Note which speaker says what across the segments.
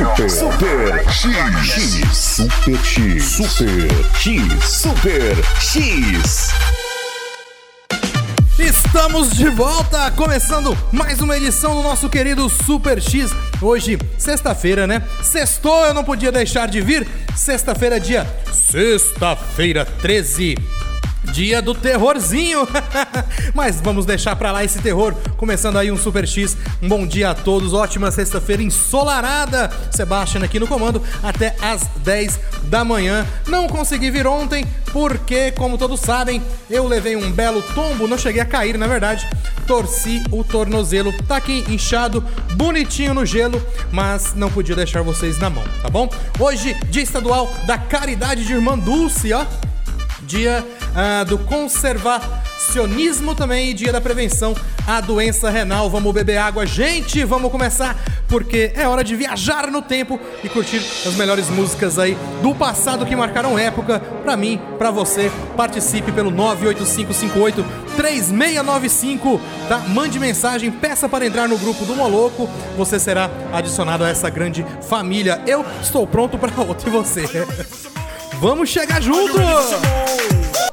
Speaker 1: Super.
Speaker 2: Super
Speaker 1: X.
Speaker 2: X. Super X. Super X. Super X.
Speaker 3: Estamos de volta, começando mais uma edição do nosso querido Super X. Hoje, sexta-feira, né? Sextou, eu não podia deixar de vir. Sexta-feira, dia. Sexta-feira 13. Dia do terrorzinho. Mas vamos deixar pra lá esse terror. Começando aí um Super X. Um bom dia a todos. Ótima sexta-feira ensolarada. Sebastian aqui no comando até às 10 da manhã. Não consegui vir ontem porque, como todos sabem, eu levei um belo tombo. Não cheguei a cair, na verdade. Torci o tornozelo. Tá aqui inchado, bonitinho no gelo, mas não podia deixar vocês na mão, tá bom? Hoje, dia estadual da Caridade de Irmã Dulce, ó dia ah, do conservacionismo também e dia da prevenção à doença renal. Vamos beber água, gente, vamos começar porque é hora de viajar no tempo e curtir as melhores músicas aí do passado que marcaram época. Pra mim, pra você, participe pelo 98558 3695, tá? Mande mensagem, peça para entrar no grupo do Moloco. Você será adicionado a essa grande família. Eu estou pronto para outro e você. Vamos chegar junto!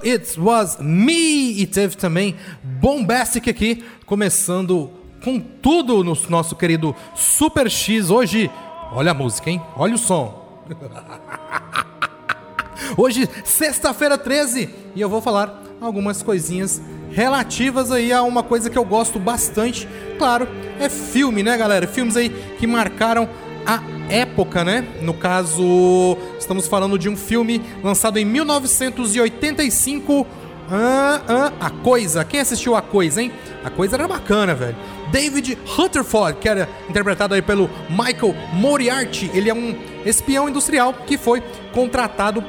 Speaker 3: It was me! E teve também Bombastic aqui, começando com tudo no nosso querido Super X. Hoje, olha a música, hein? Olha o som. Hoje, sexta-feira 13, e eu vou falar algumas coisinhas relativas aí a uma coisa que eu gosto bastante. Claro, é filme, né, galera? Filmes aí que marcaram a época, né? No caso, estamos falando de um filme lançado em 1985. Ah, ah, a Coisa. Quem assistiu A Coisa, hein? A Coisa era bacana, velho. David Rutherford, que era interpretado aí pelo Michael Moriarty. Ele é um espião industrial que foi contratado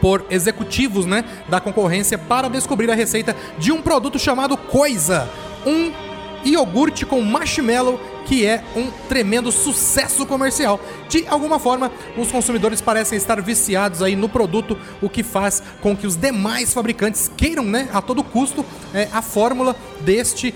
Speaker 3: por executivos, né, da concorrência para descobrir a receita de um produto chamado Coisa, um iogurte com marshmallow que é um tremendo sucesso comercial. De alguma forma, os consumidores parecem estar viciados aí no produto, o que faz com que os demais fabricantes queiram, né, a todo custo, é, a fórmula deste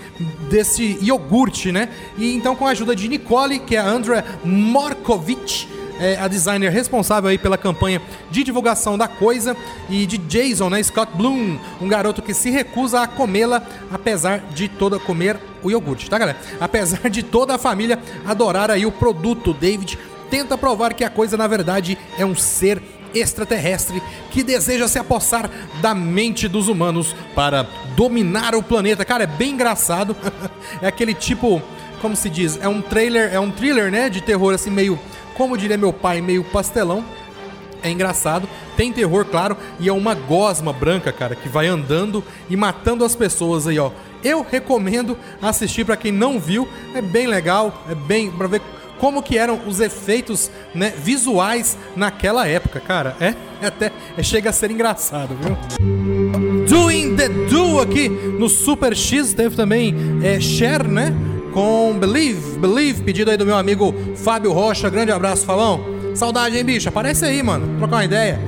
Speaker 3: desse iogurte, né? E então, com a ajuda de Nicole, que é a Andrea Morkovich, é a designer responsável aí pela campanha de divulgação da coisa e de Jason, né, Scott Bloom, um garoto que se recusa a comê-la apesar de toda comer o iogurte, tá, galera? Apesar de toda a família adorar aí o produto, David tenta provar que a coisa na verdade é um ser extraterrestre que deseja se apossar da mente dos humanos para dominar o planeta. Cara, é bem engraçado. é aquele tipo, como se diz, é um trailer, é um thriller, né, de terror assim meio como diria meu pai, meio pastelão. É engraçado, tem terror, claro, e é uma gosma branca, cara, que vai andando e matando as pessoas aí, ó. Eu recomendo assistir para quem não viu, é bem legal, é bem para ver como que eram os efeitos né, visuais naquela época, cara. É, é até é, chega a ser engraçado, viu? Doing the Do aqui no Super X teve também é, Cher, né? Com Believe, Believe, pedido aí do meu amigo Fábio Rocha. Grande abraço, Fabão. Saudade, hein, bicho? Aparece aí, mano. Trocar uma ideia.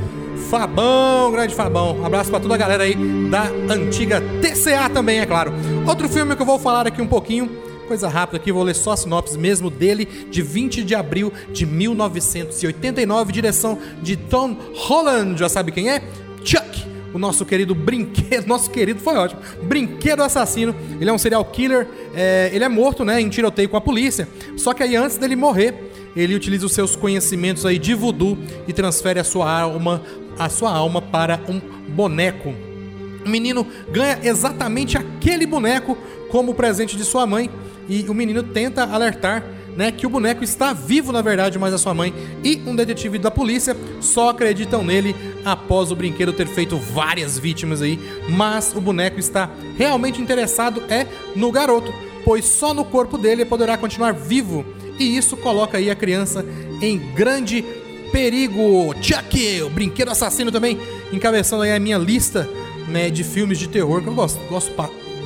Speaker 3: Fabão, grande Fabão. Abraço pra toda a galera aí da antiga TCA também, é claro. Outro filme que eu vou falar aqui um pouquinho, coisa rápida aqui, vou ler só a sinopse mesmo dele, de 20 de abril de 1989, direção de Tom Holland. Já sabe quem é? Chuck o nosso querido brinquedo, nosso querido foi ótimo, brinquedo assassino. Ele é um serial killer, é, ele é morto, né, em tiroteio com a polícia. Só que aí antes dele morrer, ele utiliza os seus conhecimentos aí de voodoo e transfere a sua alma, a sua alma para um boneco. O menino ganha exatamente aquele boneco como presente de sua mãe e o menino tenta alertar né, que o boneco está vivo na verdade, mas a sua mãe e um detetive da polícia só acreditam nele após o brinquedo ter feito várias vítimas aí, mas o boneco está realmente interessado é no garoto, pois só no corpo dele poderá continuar vivo e isso coloca aí a criança em grande perigo. Chuck, o brinquedo assassino também encabeçando aí a minha lista né, de filmes de terror que eu gosto, gosto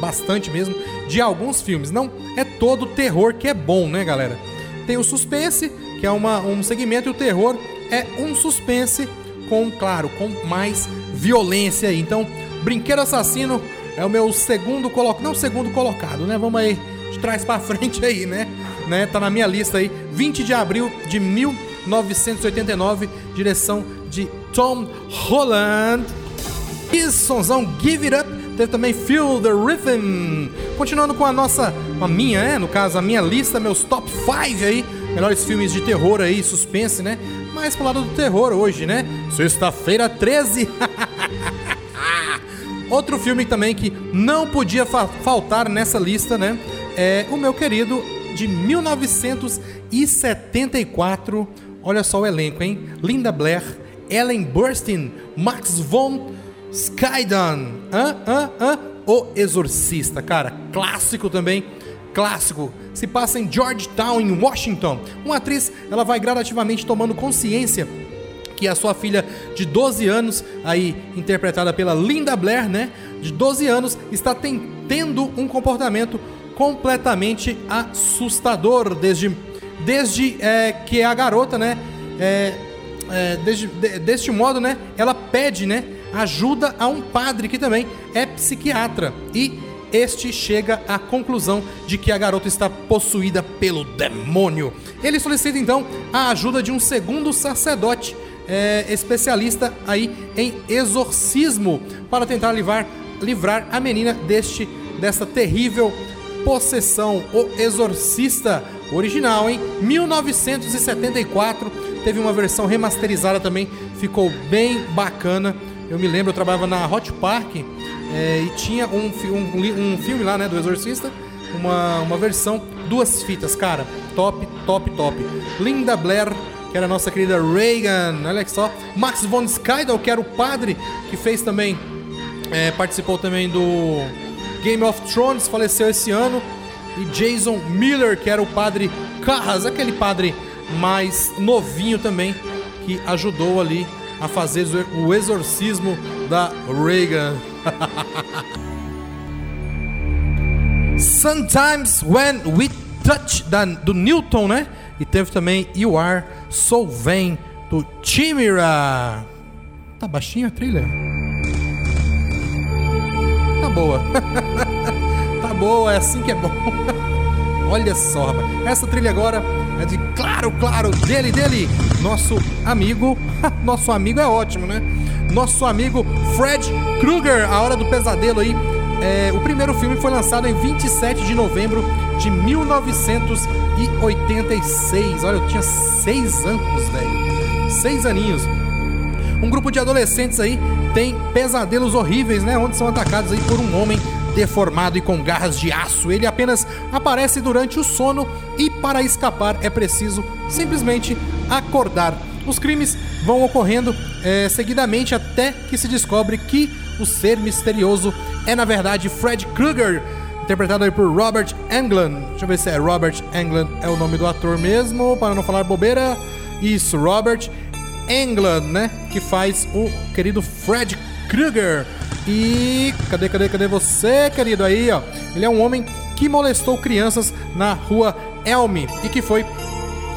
Speaker 3: bastante mesmo de alguns filmes. Não é todo terror que é bom, né, galera? Tem o suspense, que é uma, um segmento, e o terror é um suspense com, claro, com mais violência aí. Então, Brinquedo Assassino é o meu segundo colocado, não segundo colocado, né? Vamos aí de trás para frente aí, né? Né? Tá na minha lista aí, 20 de abril de 1989, direção de Tom Holland. E sonzão Give It Up Teve também Feel the Rhythm. Continuando com a nossa, a minha, né? No caso, a minha lista, meus top 5 aí. Melhores filmes de terror aí, suspense, né? Mais pro lado do terror hoje, né? Sexta-feira 13. Outro filme também que não podia fa faltar nessa lista, né? É o meu querido de 1974. Olha só o elenco, hein? Linda Blair, Ellen Burstyn, Max von Skydan. O Exorcista, cara. Clássico também. Clássico. Se passa em Georgetown, em Washington. Uma atriz, ela vai gradativamente tomando consciência que a sua filha de 12 anos, aí interpretada pela Linda Blair, né? De 12 anos, está tendo um comportamento completamente assustador desde, desde é, que a garota, né? É, é, desde, de, deste modo, né? Ela pede, né? ajuda a um padre que também é psiquiatra e este chega à conclusão de que a garota está possuída pelo demônio. Ele solicita então a ajuda de um segundo sacerdote é, especialista aí em exorcismo para tentar livrar, livrar a menina deste dessa terrível possessão. O Exorcista original em 1974 teve uma versão remasterizada também, ficou bem bacana. Eu me lembro, eu trabalhava na Hot Park é, e tinha um, um, um, filme lá, né, do Exorcista, uma, uma versão, duas fitas, cara, top, top, top. Linda Blair, que era a nossa querida Reagan, olha só. Max von Sydow, que era o padre, que fez também, é, participou também do Game of Thrones, faleceu esse ano. E Jason Miller, que era o padre Carras, aquele padre mais novinho também, que ajudou ali a fazer o exorcismo da Reagan. Sometimes when we touch da, do Newton, né? E teve também You Are So Vain do Chimera. Tá baixinha a trilha? Tá boa. boa, é assim que é bom. Olha só, rapaz. Essa trilha agora é de claro, claro, dele, dele, nosso amigo. nosso amigo é ótimo, né? Nosso amigo Fred Krueger, A Hora do Pesadelo aí. É, o primeiro filme foi lançado em 27 de novembro de 1986. Olha, eu tinha seis anos, velho. Seis aninhos. Um grupo de adolescentes aí tem pesadelos horríveis, né? Onde são atacados aí por um homem deformado e com garras de aço. Ele apenas aparece durante o sono e para escapar é preciso simplesmente acordar. Os crimes vão ocorrendo é, seguidamente até que se descobre que o ser misterioso é na verdade Fred Krueger, interpretado aí por Robert Englund. Deixa eu ver se é Robert Englund é o nome do ator mesmo, para não falar bobeira. Isso, Robert Englund, né? Que faz o querido Fred Krueger. E cadê, cadê, cadê você, querido aí, ó? Ele é um homem que molestou crianças na rua Elm e que foi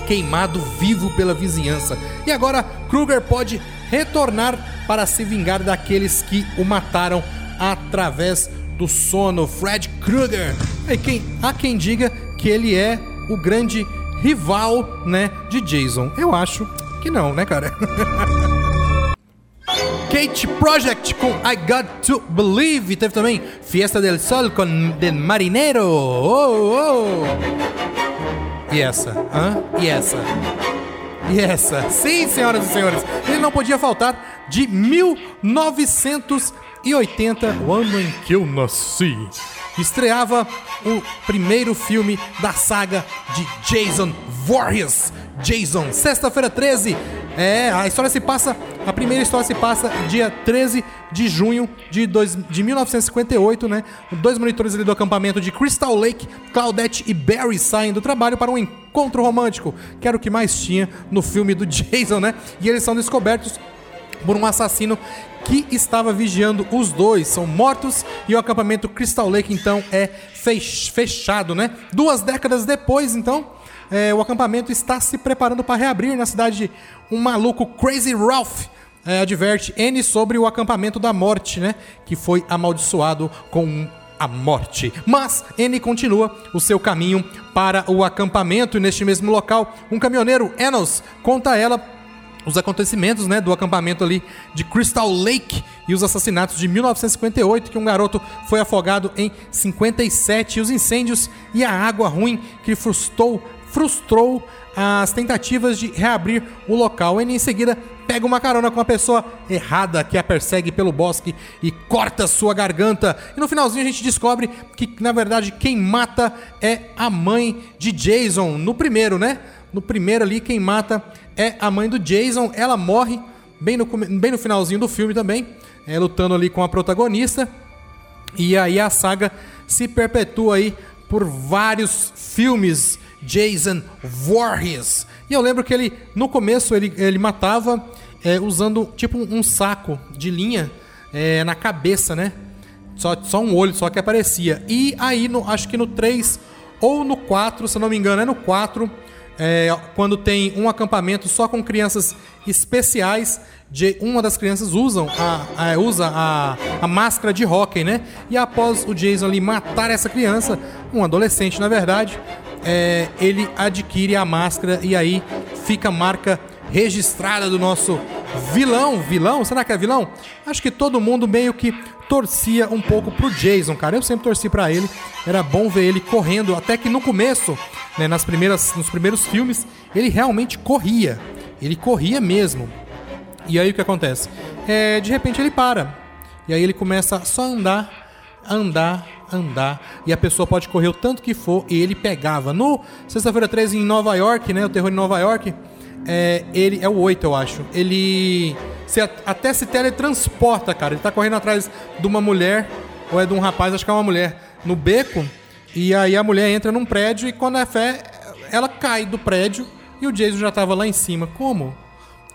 Speaker 3: queimado vivo pela vizinhança. E agora Kruger pode retornar para se vingar daqueles que o mataram através do sono. Fred Krueger. E quem, há quem diga que ele é o grande rival, né, de Jason. Eu acho que não, né, cara? Skate Project com I Got to Believe. Teve também Fiesta del Sol com Del Marinero. Oh, oh. E essa? Hã? E essa? E essa? Sim, senhoras e senhores, ele não podia faltar de 1980, o ano em que eu nasci. Estreava o primeiro filme da saga de Jason Voorhees. Jason, sexta-feira 13. É, a história se passa, a primeira história se passa dia 13 de junho de, dois, de 1958, né? Dois monitores ali do acampamento de Crystal Lake, Claudette e Barry saem do trabalho para um encontro romântico, que era o que mais tinha no filme do Jason, né? E eles são descobertos por um assassino que estava vigiando os dois. São mortos e o acampamento Crystal Lake então é fechado, né? Duas décadas depois, então, é, o acampamento está se preparando para reabrir na cidade. Um maluco Crazy Ralph é, adverte N sobre o acampamento da morte, né? Que foi amaldiçoado com a morte. Mas N continua o seu caminho para o acampamento e neste mesmo local, um caminhoneiro, Enos, conta a ela os acontecimentos né, do acampamento ali de Crystal Lake e os assassinatos de 1958, que um garoto foi afogado em 57, e os incêndios e a água ruim que frustrou, frustrou as tentativas de reabrir o local. E em seguida pega uma carona com a pessoa errada que a persegue pelo bosque e corta sua garganta. E no finalzinho a gente descobre que, na verdade, quem mata é a mãe de Jason, no primeiro, né? No primeiro ali, quem mata é a mãe do Jason. Ela morre bem no, bem no finalzinho do filme também, é, lutando ali com a protagonista. E aí a saga se perpetua aí por vários filmes Jason Voorhees. E eu lembro que ele, no começo, ele, ele matava é, usando tipo um saco de linha é, na cabeça, né? Só, só um olho só que aparecia. E aí, no, acho que no 3 ou no 4, se não me engano, é no 4 é, quando tem um acampamento só com crianças especiais, de, uma das crianças usam a, a, usa a, a máscara de hockey, né? E após o Jason ali matar essa criança, um adolescente na verdade, é, ele adquire a máscara e aí fica marca registrada do nosso vilão. Vilão? Será que é vilão? Acho que todo mundo meio que torcia um pouco pro Jason, cara. Eu sempre torci para ele. Era bom ver ele correndo, até que no começo né, nas primeiras, nos primeiros filmes, ele realmente corria. Ele corria mesmo. E aí o que acontece? É, de repente ele para. E aí ele começa só a andar, andar, andar. E a pessoa pode correr o tanto que for. E ele pegava. No Sexta-feira 13 em Nova York, né? O Terror em Nova York. É, ele é o 8, eu acho. Ele se, até se teletransporta, cara. Ele tá correndo atrás de uma mulher, ou é de um rapaz, acho que é uma mulher, no beco. E aí a mulher entra num prédio e quando é fé, ela cai do prédio e o Jason já estava lá em cima. Como?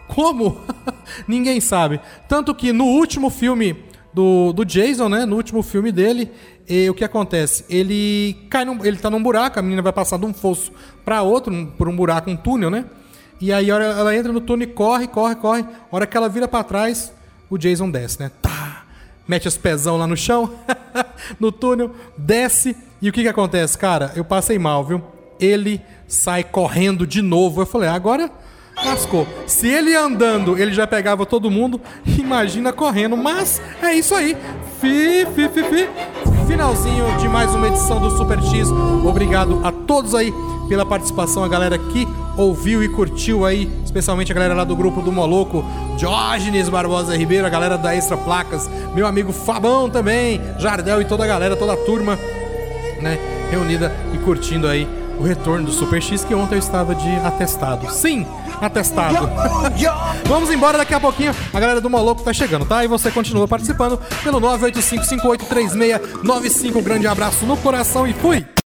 Speaker 3: Como? Ninguém sabe. Tanto que no último filme do, do Jason, né? No último filme dele, e, o que acontece? Ele cai num, ele tá num buraco, a menina vai passar de um fosso para outro, um, por um buraco, um túnel, né? E aí ela, ela entra no túnel e corre, corre, corre. A hora que ela vira para trás, o Jason desce, né? Tá. Mete os pezão lá no chão, no túnel, desce e o que que acontece, cara? Eu passei mal, viu? Ele sai correndo de novo. Eu falei, agora lascou. Se ele andando, ele já pegava todo mundo, imagina correndo. Mas é isso aí. Fi, fi, fi, fi. Finalzinho de mais uma edição do Super X. Obrigado a todos aí pela participação, a galera que ouviu e curtiu aí, especialmente a galera lá do grupo do Moloco, Diógenes Barbosa Ribeiro, a galera da Extra Placas, meu amigo Fabão também, Jardel e toda a galera, toda a turma né, reunida e curtindo aí o retorno do Super X que ontem eu estava de atestado. Sim, atestado. Vamos embora daqui a pouquinho. A galera do Moloco tá chegando, tá? E você continua participando pelo 985583695. Um grande abraço no coração e fui!